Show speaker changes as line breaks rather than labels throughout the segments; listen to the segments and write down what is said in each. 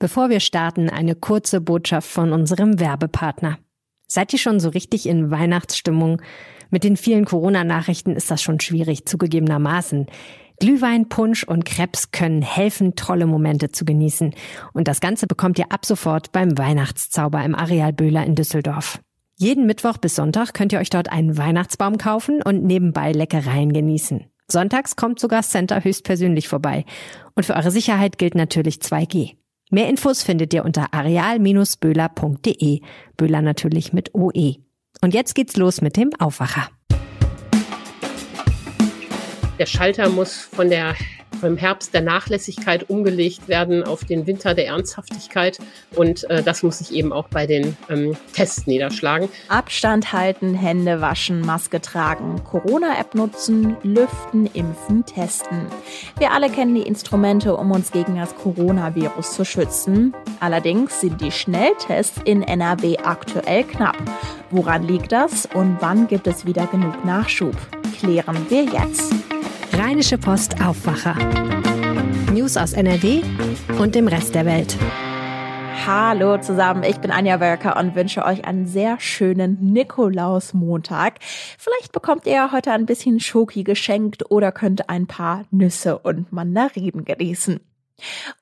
Bevor wir starten, eine kurze Botschaft von unserem Werbepartner. Seid ihr schon so richtig in Weihnachtsstimmung? Mit den vielen Corona-Nachrichten ist das schon schwierig, zugegebenermaßen. Glühwein, Punsch und Krebs können helfen, tolle Momente zu genießen. Und das Ganze bekommt ihr ab sofort beim Weihnachtszauber im Areal Böhler in Düsseldorf. Jeden Mittwoch bis Sonntag könnt ihr euch dort einen Weihnachtsbaum kaufen und nebenbei Leckereien genießen. Sonntags kommt sogar Center höchstpersönlich vorbei. Und für eure Sicherheit gilt natürlich 2G. Mehr Infos findet ihr unter areal-böhler.de. Böhler natürlich mit OE. Und jetzt geht's los mit dem Aufwacher.
Der Schalter muss von der vom Herbst der Nachlässigkeit umgelegt werden auf den Winter der Ernsthaftigkeit. Und äh, das muss sich eben auch bei den ähm, Tests niederschlagen.
Abstand halten, Hände waschen, Maske tragen, Corona-App nutzen, lüften, impfen, testen. Wir alle kennen die Instrumente, um uns gegen das Coronavirus zu schützen. Allerdings sind die Schnelltests in NRW aktuell knapp. Woran liegt das und wann gibt es wieder genug Nachschub? Klären wir jetzt.
Rheinische Post Aufwacher. News aus NRW und dem Rest der Welt.
Hallo zusammen, ich bin Anja Wölker und wünsche euch einen sehr schönen Nikolausmontag. Vielleicht bekommt ihr heute ein bisschen Schoki geschenkt oder könnt ein paar Nüsse und Mandarinen genießen.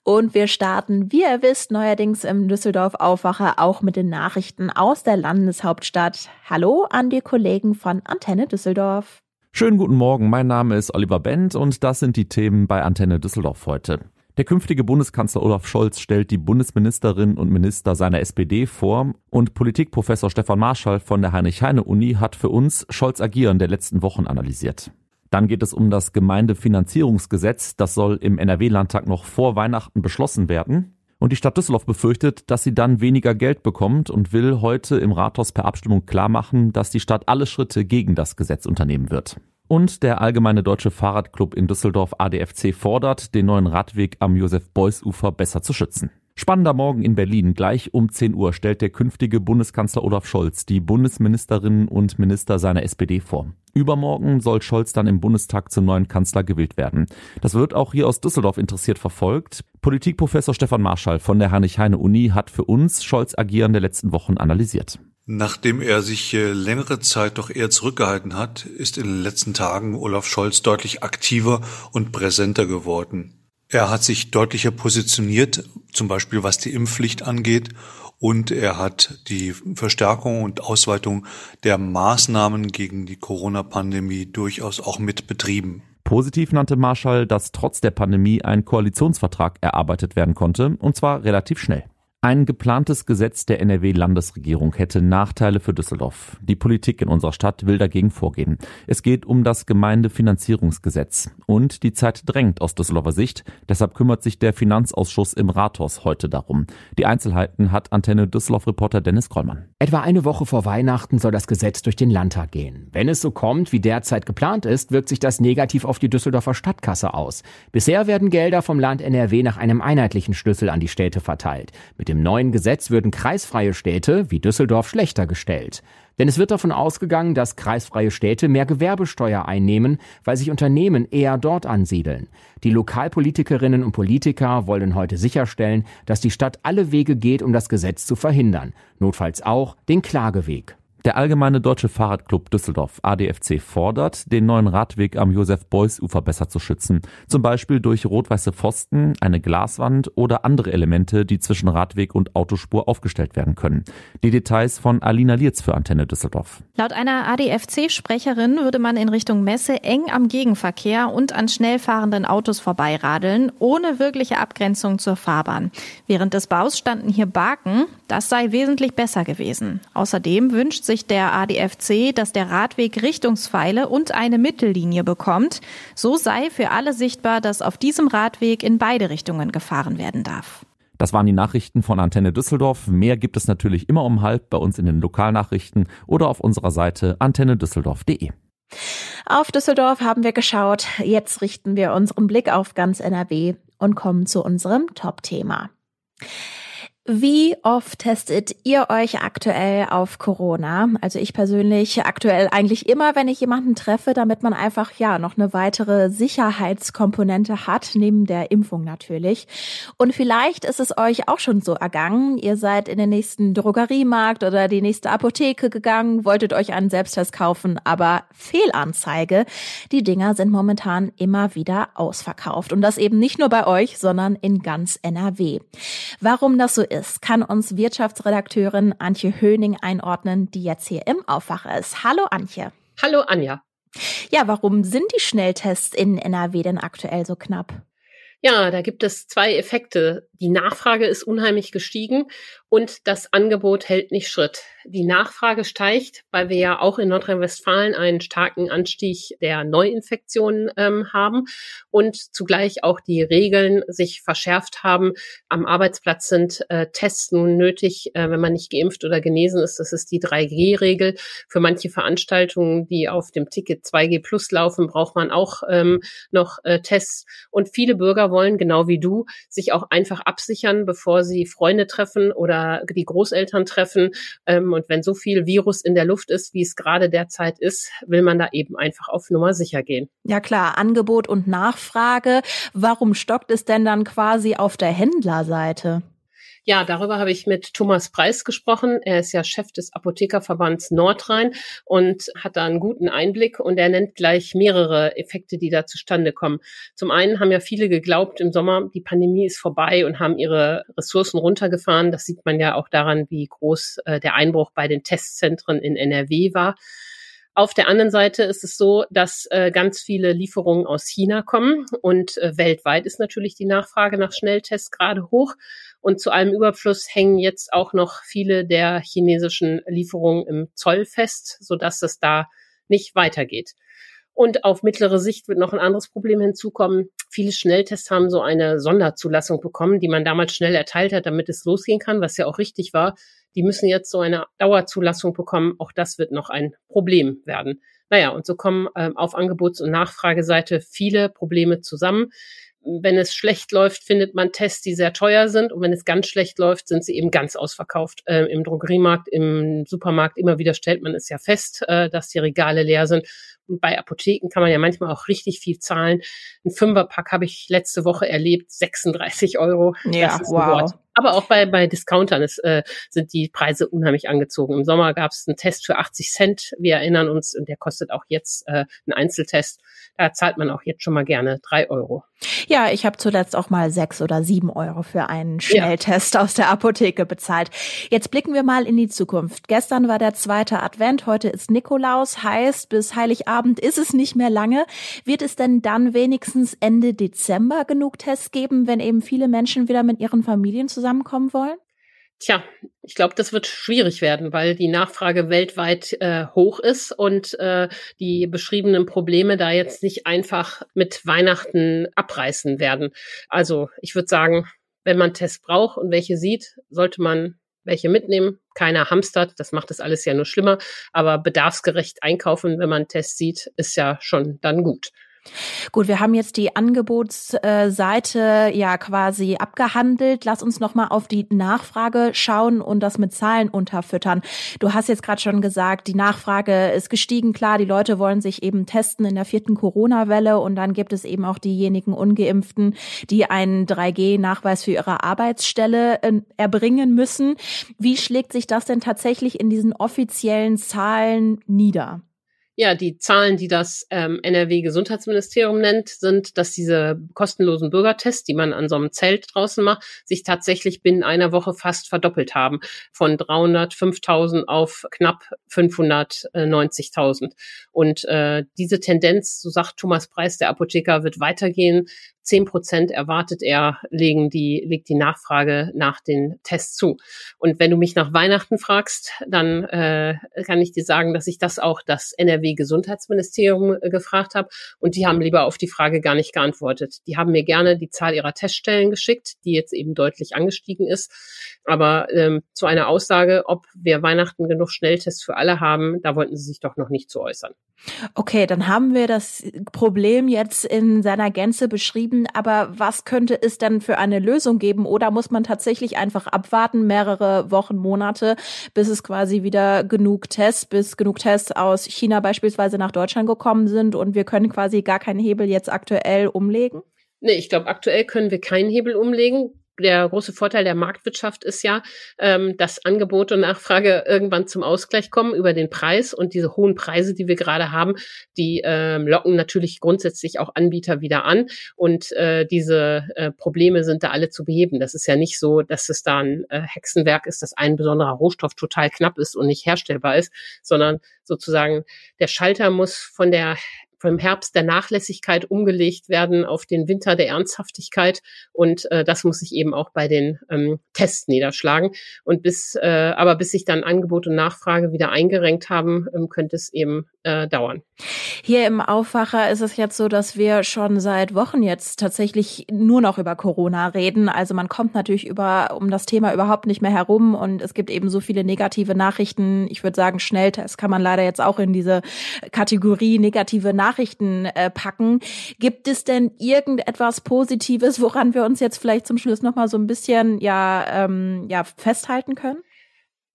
Und wir starten, wie ihr wisst, neuerdings im Düsseldorf Aufwacher auch mit den Nachrichten aus der Landeshauptstadt. Hallo an die Kollegen von Antenne Düsseldorf.
Schönen guten Morgen, mein Name ist Oliver Bent und das sind die Themen bei Antenne Düsseldorf heute. Der künftige Bundeskanzler Olaf Scholz stellt die Bundesministerinnen und Minister seiner SPD vor und Politikprofessor Stefan Marschall von der Heinrich-Heine-Uni hat für uns Scholz Agieren der letzten Wochen analysiert. Dann geht es um das Gemeindefinanzierungsgesetz, das soll im NRW-Landtag noch vor Weihnachten beschlossen werden. Und die Stadt Düsseldorf befürchtet, dass sie dann weniger Geld bekommt und will heute im Rathaus per Abstimmung klarmachen, dass die Stadt alle Schritte gegen das Gesetz unternehmen wird. Und der Allgemeine Deutsche Fahrradclub in Düsseldorf ADFC fordert, den neuen Radweg am Josef-Beuys-Ufer besser zu schützen. Spannender Morgen in Berlin. Gleich um 10 Uhr stellt der künftige Bundeskanzler Olaf Scholz die Bundesministerinnen und Minister seiner SPD vor. Übermorgen soll Scholz dann im Bundestag zum neuen Kanzler gewählt werden. Das wird auch hier aus Düsseldorf interessiert verfolgt. Politikprofessor Stefan Marschall von der Heinrich-Heine-Uni hat für uns Scholz Agieren der letzten Wochen analysiert.
Nachdem er sich äh, längere Zeit doch eher zurückgehalten hat, ist in den letzten Tagen Olaf Scholz deutlich aktiver und präsenter geworden. Er hat sich deutlicher positioniert, zum Beispiel was die Impfpflicht angeht, und er hat die Verstärkung und Ausweitung der Maßnahmen gegen die Corona-Pandemie durchaus auch mit betrieben.
Positiv nannte Marschall, dass trotz der Pandemie ein Koalitionsvertrag erarbeitet werden konnte, und zwar relativ schnell. Ein geplantes Gesetz der NRW-Landesregierung hätte Nachteile für Düsseldorf. Die Politik in unserer Stadt will dagegen vorgehen. Es geht um das Gemeindefinanzierungsgesetz. Und die Zeit drängt aus Düsseldorfer Sicht. Deshalb kümmert sich der Finanzausschuss im Rathaus heute darum. Die Einzelheiten hat Antenne Düsseldorf-Reporter Dennis Krollmann.
Etwa eine Woche vor Weihnachten soll das Gesetz durch den Landtag gehen. Wenn es so kommt, wie derzeit geplant ist, wirkt sich das negativ auf die Düsseldorfer Stadtkasse aus. Bisher werden Gelder vom Land NRW nach einem einheitlichen Schlüssel an die Städte verteilt. Mit dem dem neuen Gesetz würden kreisfreie Städte wie Düsseldorf schlechter gestellt. Denn es wird davon ausgegangen, dass kreisfreie Städte mehr Gewerbesteuer einnehmen, weil sich Unternehmen eher dort ansiedeln. Die Lokalpolitikerinnen und Politiker wollen heute sicherstellen, dass die Stadt alle Wege geht, um das Gesetz zu verhindern. Notfalls auch den Klageweg.
Der Allgemeine Deutsche Fahrradclub Düsseldorf ADFC fordert, den neuen Radweg am Josef-Beuys-Ufer besser zu schützen. Zum Beispiel durch rot-weiße Pfosten, eine Glaswand oder andere Elemente, die zwischen Radweg und Autospur aufgestellt werden können. Die Details von Alina Lietz für Antenne Düsseldorf.
Laut einer ADFC-Sprecherin würde man in Richtung Messe eng am Gegenverkehr und an schnell fahrenden Autos vorbeiradeln, ohne wirkliche Abgrenzung zur Fahrbahn. Während des Baus standen hier Baken. Das sei wesentlich besser gewesen. Außerdem wünscht sich sich der ADFC, dass der Radweg Richtungspfeile und eine Mittellinie bekommt. So sei für alle sichtbar, dass auf diesem Radweg in beide Richtungen gefahren werden darf.
Das waren die Nachrichten von Antenne Düsseldorf. Mehr gibt es natürlich immer um halb bei uns in den Lokalnachrichten oder auf unserer Seite antennedüsseldorf.de.
Auf Düsseldorf haben wir geschaut. Jetzt richten wir unseren Blick auf ganz NRW und kommen zu unserem Top-Thema. Wie oft testet ihr euch aktuell auf Corona? Also ich persönlich aktuell eigentlich immer, wenn ich jemanden treffe, damit man einfach ja noch eine weitere Sicherheitskomponente hat, neben der Impfung natürlich. Und vielleicht ist es euch auch schon so ergangen. Ihr seid in den nächsten Drogeriemarkt oder die nächste Apotheke gegangen, wolltet euch einen Selbsttest kaufen, aber Fehlanzeige. Die Dinger sind momentan immer wieder ausverkauft. Und das eben nicht nur bei euch, sondern in ganz NRW. Warum das so ist, ist, kann uns Wirtschaftsredakteurin Antje Höning einordnen, die jetzt hier im Aufwacher ist. Hallo Antje.
Hallo Anja.
Ja, warum sind die Schnelltests in NRW denn aktuell so knapp?
Ja, da gibt es zwei Effekte. Die Nachfrage ist unheimlich gestiegen und das Angebot hält nicht Schritt. Die Nachfrage steigt, weil wir ja auch in Nordrhein-Westfalen einen starken Anstieg der Neuinfektionen ähm, haben und zugleich auch die Regeln sich verschärft haben. Am Arbeitsplatz sind äh, Tests nun nötig, äh, wenn man nicht geimpft oder genesen ist. Das ist die 3G-Regel. Für manche Veranstaltungen, die auf dem Ticket 2G Plus laufen, braucht man auch ähm, noch äh, Tests. Und viele Bürger wollen, genau wie du, sich auch einfach absichern, bevor sie Freunde treffen oder die Großeltern treffen. Ähm, und wenn so viel Virus in der Luft ist, wie es gerade derzeit ist, will man da eben einfach auf Nummer sicher gehen.
Ja klar, Angebot und Nachfrage. Warum stockt es denn dann quasi auf der Händlerseite?
Ja, darüber habe ich mit Thomas Preis gesprochen. Er ist ja Chef des Apothekerverbands Nordrhein und hat da einen guten Einblick und er nennt gleich mehrere Effekte, die da zustande kommen. Zum einen haben ja viele geglaubt im Sommer, die Pandemie ist vorbei und haben ihre Ressourcen runtergefahren. Das sieht man ja auch daran, wie groß äh, der Einbruch bei den Testzentren in NRW war. Auf der anderen Seite ist es so, dass äh, ganz viele Lieferungen aus China kommen und äh, weltweit ist natürlich die Nachfrage nach Schnelltests gerade hoch. Und zu allem Überfluss hängen jetzt auch noch viele der chinesischen Lieferungen im Zoll fest, sodass es da nicht weitergeht. Und auf mittlere Sicht wird noch ein anderes Problem hinzukommen. Viele Schnelltests haben so eine Sonderzulassung bekommen, die man damals schnell erteilt hat, damit es losgehen kann, was ja auch richtig war. Die müssen jetzt so eine Dauerzulassung bekommen. Auch das wird noch ein Problem werden. Naja, und so kommen ähm, auf Angebots- und Nachfrageseite viele Probleme zusammen. Wenn es schlecht läuft, findet man Tests, die sehr teuer sind. Und wenn es ganz schlecht läuft, sind sie eben ganz ausverkauft. Äh, Im Drogeriemarkt, im Supermarkt immer wieder stellt man es ja fest, äh, dass die Regale leer sind. Und bei Apotheken kann man ja manchmal auch richtig viel zahlen. Ein Fünferpack habe ich letzte Woche erlebt, 36 Euro.
Ja, wow.
Aber auch bei, bei Discountern ist, äh, sind die Preise unheimlich angezogen. Im Sommer gab es einen Test für 80 Cent. Wir erinnern uns, und der kostet auch jetzt äh, einen Einzeltest. Da zahlt man auch jetzt schon mal gerne drei Euro.
Ja, ich habe zuletzt auch mal sechs oder sieben Euro für einen Schnelltest ja. aus der Apotheke bezahlt. Jetzt blicken wir mal in die Zukunft. Gestern war der zweite Advent, heute ist Nikolaus, heißt bis Heiligabend ist es nicht mehr lange. Wird es denn dann wenigstens Ende Dezember genug Tests geben, wenn eben viele Menschen wieder mit ihren Familien zusammen zusammenkommen wollen?
Tja, ich glaube, das wird schwierig werden, weil die Nachfrage weltweit äh, hoch ist und äh, die beschriebenen Probleme da jetzt nicht einfach mit Weihnachten abreißen werden. Also ich würde sagen, wenn man Tests braucht und welche sieht, sollte man welche mitnehmen. Keiner hamstert, das macht das alles ja nur schlimmer. Aber bedarfsgerecht einkaufen, wenn man Tests sieht, ist ja schon dann gut.
Gut, wir haben jetzt die Angebotsseite ja quasi abgehandelt. Lass uns noch mal auf die Nachfrage schauen und das mit Zahlen unterfüttern. Du hast jetzt gerade schon gesagt, die Nachfrage ist gestiegen. Klar, die Leute wollen sich eben testen in der vierten Corona-Welle und dann gibt es eben auch diejenigen Ungeimpften, die einen 3G-Nachweis für ihre Arbeitsstelle äh, erbringen müssen. Wie schlägt sich das denn tatsächlich in diesen offiziellen Zahlen nieder?
Ja, die Zahlen, die das ähm, NRW-Gesundheitsministerium nennt, sind, dass diese kostenlosen Bürgertests, die man an so einem Zelt draußen macht, sich tatsächlich binnen einer Woche fast verdoppelt haben. Von 305.000 auf knapp 590.000. Und äh, diese Tendenz, so sagt Thomas Preis, der Apotheker, wird weitergehen. Zehn Prozent erwartet er, legen die, legt die Nachfrage nach den Tests zu. Und wenn du mich nach Weihnachten fragst, dann äh, kann ich dir sagen, dass ich das auch das NRW-Gesundheitsministerium äh, gefragt habe. Und die haben lieber auf die Frage gar nicht geantwortet. Die haben mir gerne die Zahl ihrer Teststellen geschickt, die jetzt eben deutlich angestiegen ist. Aber ähm, zu einer Aussage, ob wir Weihnachten genug Schnelltests für alle haben, da wollten sie sich doch noch nicht zu äußern.
Okay, dann haben wir das Problem jetzt in seiner Gänze beschrieben geben, aber was könnte es denn für eine Lösung geben? Oder muss man tatsächlich einfach abwarten, mehrere Wochen, Monate, bis es quasi wieder genug Tests, bis genug Tests aus China beispielsweise nach Deutschland gekommen sind und wir können quasi gar keinen Hebel jetzt aktuell umlegen?
Nee, ich glaube, aktuell können wir keinen Hebel umlegen der große Vorteil der Marktwirtschaft ist ja, ähm, dass Angebot und Nachfrage irgendwann zum Ausgleich kommen über den Preis und diese hohen Preise, die wir gerade haben, die ähm, locken natürlich grundsätzlich auch Anbieter wieder an und äh, diese äh, Probleme sind da alle zu beheben. Das ist ja nicht so, dass es da ein äh, Hexenwerk ist, dass ein besonderer Rohstoff total knapp ist und nicht herstellbar ist, sondern sozusagen der Schalter muss von der vom Herbst der Nachlässigkeit umgelegt werden auf den Winter der Ernsthaftigkeit. Und äh, das muss sich eben auch bei den ähm, Tests niederschlagen. Und bis, äh, aber bis sich dann Angebot und Nachfrage wieder eingerenkt haben, ähm, könnte es eben äh, dauern.
Hier im Aufwacher ist es jetzt so, dass wir schon seit Wochen jetzt tatsächlich nur noch über Corona reden. Also man kommt natürlich über um das Thema überhaupt nicht mehr herum und es gibt eben so viele negative Nachrichten. Ich würde sagen, Schnelltest kann man leider jetzt auch in diese Kategorie negative Nachrichten äh, packen. Gibt es denn irgendetwas Positives, woran wir uns jetzt vielleicht zum Schluss noch mal so ein bisschen ja ähm, ja festhalten können?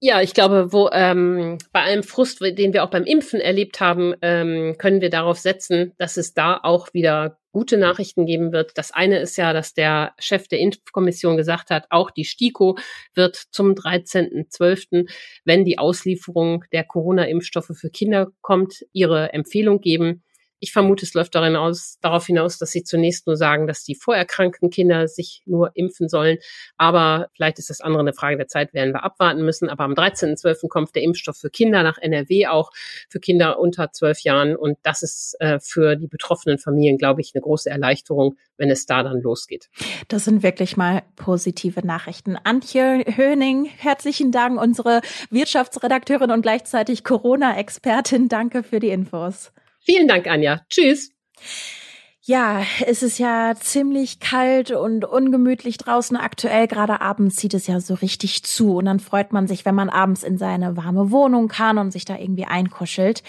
Ja, ich glaube, wo ähm, bei allem Frust, den wir auch beim Impfen erlebt haben, ähm, können wir darauf setzen, dass es da auch wieder gute Nachrichten geben wird. Das eine ist ja, dass der Chef der Impfkommission gesagt hat, auch die STIKO wird zum 13.12., wenn die Auslieferung der Corona-Impfstoffe für Kinder kommt, ihre Empfehlung geben. Ich vermute, es läuft darin aus, darauf hinaus, dass sie zunächst nur sagen, dass die vorerkrankten Kinder sich nur impfen sollen. Aber vielleicht ist das andere eine Frage der Zeit, werden wir abwarten müssen. Aber am 13.12. kommt der Impfstoff für Kinder nach NRW auch, für Kinder unter zwölf Jahren. Und das ist äh, für die betroffenen Familien, glaube ich, eine große Erleichterung, wenn es da dann losgeht.
Das sind wirklich mal positive Nachrichten. Antje Höning, herzlichen Dank, unsere Wirtschaftsredakteurin und gleichzeitig Corona-Expertin. Danke für die Infos.
Vielen Dank, Anja. Tschüss.
Ja, es ist ja ziemlich kalt und ungemütlich draußen aktuell. Gerade abends zieht es ja so richtig zu. Und dann freut man sich, wenn man abends in seine warme Wohnung kann und sich da irgendwie einkuschelt.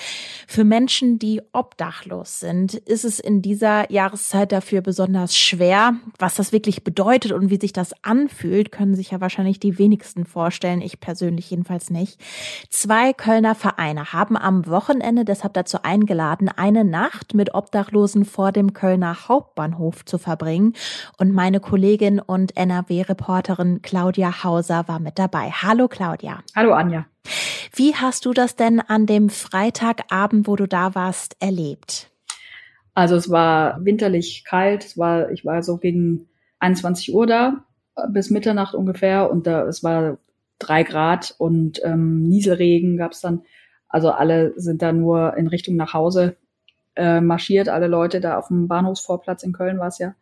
Für Menschen, die obdachlos sind, ist es in dieser Jahreszeit dafür besonders schwer. Was das wirklich bedeutet und wie sich das anfühlt, können sich ja wahrscheinlich die wenigsten vorstellen. Ich persönlich jedenfalls nicht. Zwei Kölner Vereine haben am Wochenende deshalb dazu eingeladen, eine Nacht mit Obdachlosen vor dem Kölner Hauptbahnhof zu verbringen. Und meine Kollegin und NRW-Reporterin Claudia Hauser war mit dabei. Hallo Claudia.
Hallo Anja.
Wie hast du das denn an dem Freitagabend, wo du da warst, erlebt?
Also es war winterlich kalt. Es war, ich war so gegen 21 Uhr da bis Mitternacht ungefähr und da es war drei Grad und ähm, Nieselregen gab es dann. Also alle sind da nur in Richtung nach Hause äh, marschiert, alle Leute da auf dem Bahnhofsvorplatz in Köln war es ja.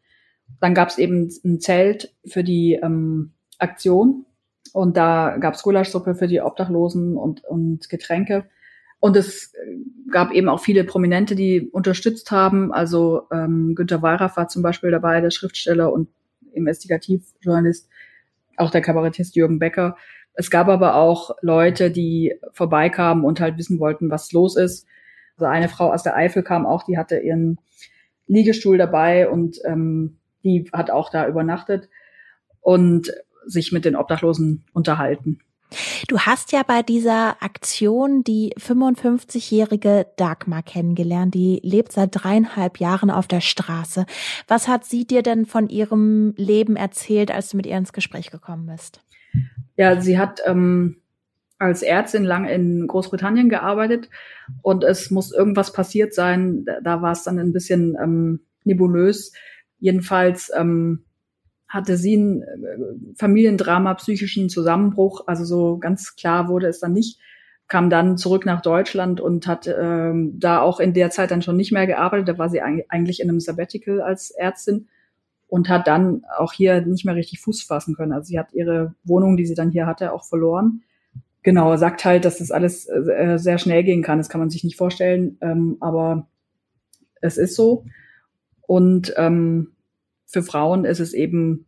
Dann gab es eben ein Zelt für die ähm, Aktion und da gab es Gulaschsuppe für die Obdachlosen und, und Getränke. Und es gab eben auch viele Prominente, die unterstützt haben. Also ähm, Günter Wallraff war zum Beispiel dabei, der Schriftsteller und Investigativjournalist, auch der Kabarettist Jürgen Becker. Es gab aber auch Leute, die vorbeikamen und halt wissen wollten, was los ist. Also eine Frau aus der Eifel kam auch, die hatte ihren Liegestuhl dabei und ähm, die hat auch da übernachtet und sich mit den Obdachlosen unterhalten.
Du hast ja bei dieser Aktion die 55-jährige Dagmar kennengelernt. Die lebt seit dreieinhalb Jahren auf der Straße. Was hat sie dir denn von ihrem Leben erzählt, als du mit ihr ins Gespräch gekommen bist?
Ja, sie hat ähm, als Ärztin lang in Großbritannien gearbeitet und es muss irgendwas passiert sein. Da war es dann ein bisschen ähm, nebulös. Jedenfalls ähm, hatte sie ein äh, Familiendrama, psychischen Zusammenbruch. Also so ganz klar wurde es dann nicht. Kam dann zurück nach Deutschland und hat ähm, da auch in der Zeit dann schon nicht mehr gearbeitet. Da war sie eigentlich in einem Sabbatical als Ärztin und hat dann auch hier nicht mehr richtig Fuß fassen können. Also sie hat ihre Wohnung, die sie dann hier hatte, auch verloren genau, sagt halt, dass das alles äh, sehr schnell gehen kann. Das kann man sich nicht vorstellen, ähm, aber es ist so. Und ähm, für Frauen ist es eben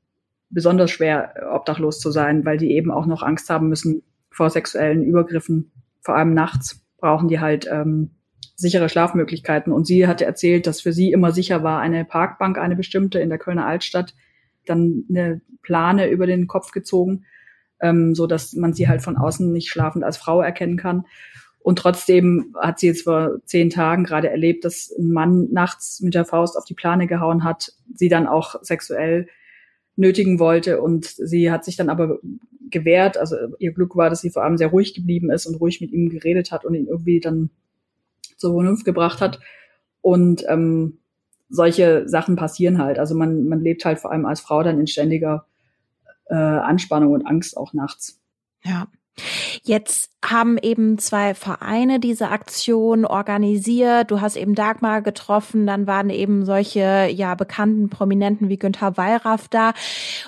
besonders schwer, obdachlos zu sein, weil die eben auch noch Angst haben müssen vor sexuellen Übergriffen. Vor allem nachts brauchen die halt ähm, sichere Schlafmöglichkeiten. Und sie hatte erzählt, dass für sie immer sicher war, eine Parkbank, eine bestimmte in der Kölner Altstadt, dann eine Plane über den Kopf gezogen, ähm, so dass man sie halt von außen nicht schlafend als Frau erkennen kann. Und trotzdem hat sie jetzt vor zehn Tagen gerade erlebt, dass ein Mann nachts mit der Faust auf die Plane gehauen hat, sie dann auch sexuell nötigen wollte. Und sie hat sich dann aber gewehrt. Also ihr Glück war, dass sie vor allem sehr ruhig geblieben ist und ruhig mit ihm geredet hat und ihn irgendwie dann zur Vernunft gebracht hat. Und ähm, solche Sachen passieren halt. Also man, man lebt halt vor allem als Frau dann in ständiger äh, Anspannung und Angst auch nachts.
Ja. Jetzt haben eben zwei Vereine diese Aktion organisiert. Du hast eben Dagmar getroffen, dann waren eben solche ja bekannten Prominenten wie Günther Wallraff da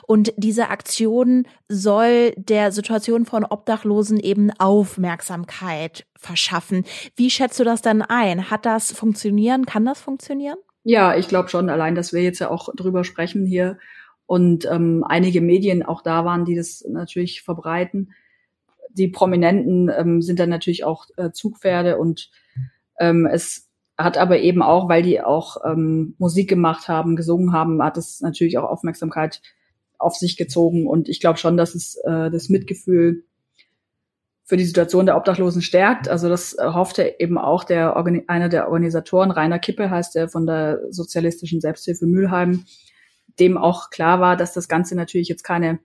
und diese Aktion soll der Situation von Obdachlosen eben Aufmerksamkeit verschaffen. Wie schätzt du das dann ein? Hat das funktionieren? Kann das funktionieren?
Ja, ich glaube schon, allein, dass wir jetzt ja auch drüber sprechen hier und ähm, einige Medien auch da waren, die das natürlich verbreiten die Prominenten ähm, sind dann natürlich auch äh, Zugpferde und ähm, es hat aber eben auch, weil die auch ähm, Musik gemacht haben, gesungen haben, hat es natürlich auch Aufmerksamkeit auf sich gezogen. Und ich glaube schon, dass es äh, das Mitgefühl für die Situation der Obdachlosen stärkt. Also das hoffte eben auch der einer der Organisatoren, Rainer Kippe heißt er von der sozialistischen Selbsthilfe Mülheim, dem auch klar war, dass das Ganze natürlich jetzt keine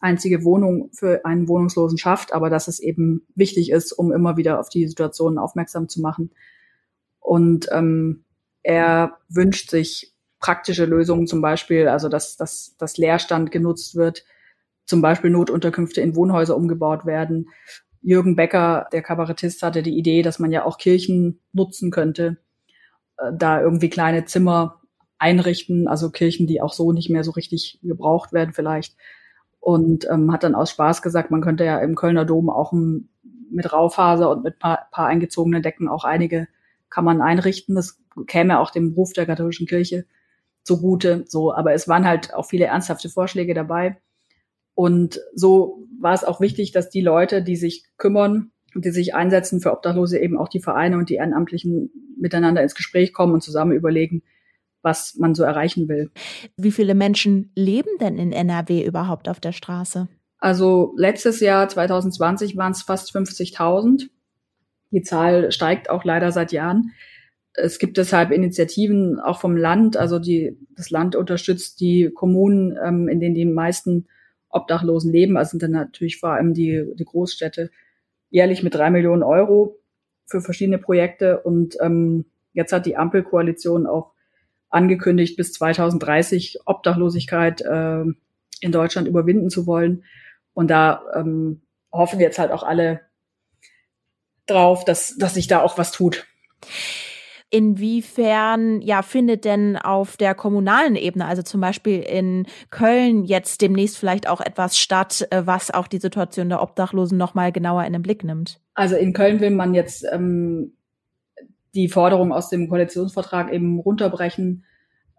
einzige Wohnung für einen Wohnungslosen schafft, aber dass es eben wichtig ist, um immer wieder auf die Situation aufmerksam zu machen. Und ähm, er wünscht sich praktische Lösungen, zum Beispiel, also dass, dass, dass Leerstand genutzt wird, zum Beispiel Notunterkünfte in Wohnhäuser umgebaut werden. Jürgen Becker, der Kabarettist, hatte die Idee, dass man ja auch Kirchen nutzen könnte, äh, da irgendwie kleine Zimmer einrichten, also Kirchen, die auch so nicht mehr so richtig gebraucht werden vielleicht und ähm, hat dann aus Spaß gesagt, man könnte ja im Kölner Dom auch ein, mit Raufaser und mit paar, paar eingezogenen Decken auch einige Kammern einrichten. Das käme auch dem Ruf der katholischen Kirche zugute. So, aber es waren halt auch viele ernsthafte Vorschläge dabei. Und so war es auch wichtig, dass die Leute, die sich kümmern und die sich einsetzen für Obdachlose, eben auch die Vereine und die Ehrenamtlichen miteinander ins Gespräch kommen und zusammen überlegen, was man so erreichen will.
Wie viele Menschen leben denn in NRW überhaupt auf der Straße?
Also letztes Jahr 2020 waren es fast 50.000. Die Zahl steigt auch leider seit Jahren. Es gibt deshalb Initiativen auch vom Land. Also die, das Land unterstützt die Kommunen, ähm, in denen die meisten Obdachlosen leben. Also sind dann natürlich vor allem die, die Großstädte jährlich mit drei Millionen Euro für verschiedene Projekte. Und ähm, jetzt hat die Ampelkoalition auch angekündigt, bis 2030 Obdachlosigkeit äh, in Deutschland überwinden zu wollen. Und da ähm, hoffen jetzt halt auch alle drauf, dass, dass sich da auch was tut.
Inwiefern ja findet denn auf der kommunalen Ebene, also zum Beispiel in Köln jetzt demnächst vielleicht auch etwas statt, äh, was auch die Situation der Obdachlosen noch mal genauer in den Blick nimmt?
Also in Köln will man jetzt ähm, die Forderung aus dem Koalitionsvertrag eben runterbrechen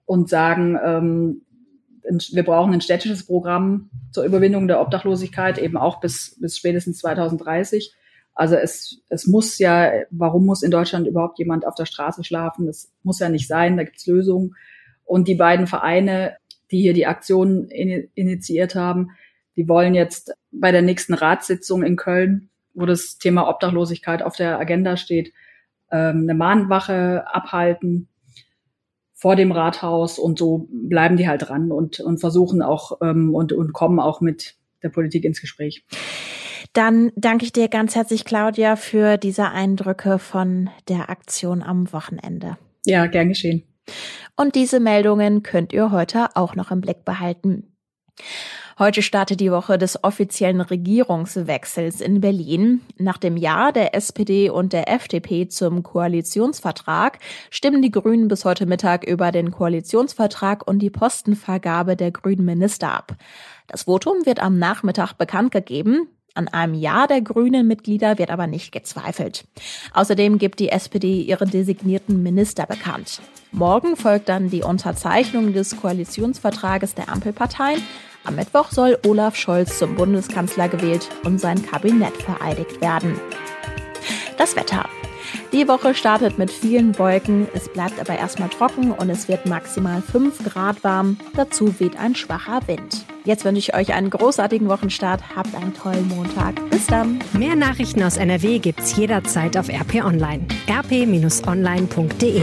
und sagen, ähm, wir brauchen ein städtisches Programm zur Überwindung der Obdachlosigkeit, eben auch bis, bis spätestens 2030. Also es, es muss ja, warum muss in Deutschland überhaupt jemand auf der Straße schlafen? Das muss ja nicht sein, da gibt's Lösungen. Und die beiden Vereine, die hier die Aktion in, initiiert haben, die wollen jetzt bei der nächsten Ratssitzung in Köln, wo das Thema Obdachlosigkeit auf der Agenda steht, ähm, eine Mahnwache abhalten vor dem Rathaus und so bleiben die halt dran und, und versuchen auch ähm, und, und kommen auch mit der Politik ins Gespräch.
Dann danke ich dir ganz herzlich, Claudia, für diese Eindrücke von der Aktion am Wochenende.
Ja, gern geschehen.
Und diese Meldungen könnt ihr heute auch noch im Blick behalten. Heute startet die Woche des offiziellen Regierungswechsels in Berlin. Nach dem Ja der SPD und der FDP zum Koalitionsvertrag stimmen die Grünen bis heute Mittag über den Koalitionsvertrag und die Postenvergabe der grünen Minister ab. Das Votum wird am Nachmittag bekannt gegeben. An einem Ja der grünen Mitglieder wird aber nicht gezweifelt. Außerdem gibt die SPD ihre designierten Minister bekannt. Morgen folgt dann die Unterzeichnung des Koalitionsvertrages der Ampelparteien. Am Mittwoch soll Olaf Scholz zum Bundeskanzler gewählt und sein Kabinett vereidigt werden. Das Wetter. Die Woche startet mit vielen Wolken, es bleibt aber erstmal trocken und es wird maximal 5 Grad warm. Dazu weht ein schwacher Wind. Jetzt wünsche ich euch einen großartigen Wochenstart. Habt einen tollen Montag. Bis dann.
Mehr Nachrichten aus NRW gibt's jederzeit auf RP Online. rp-online.de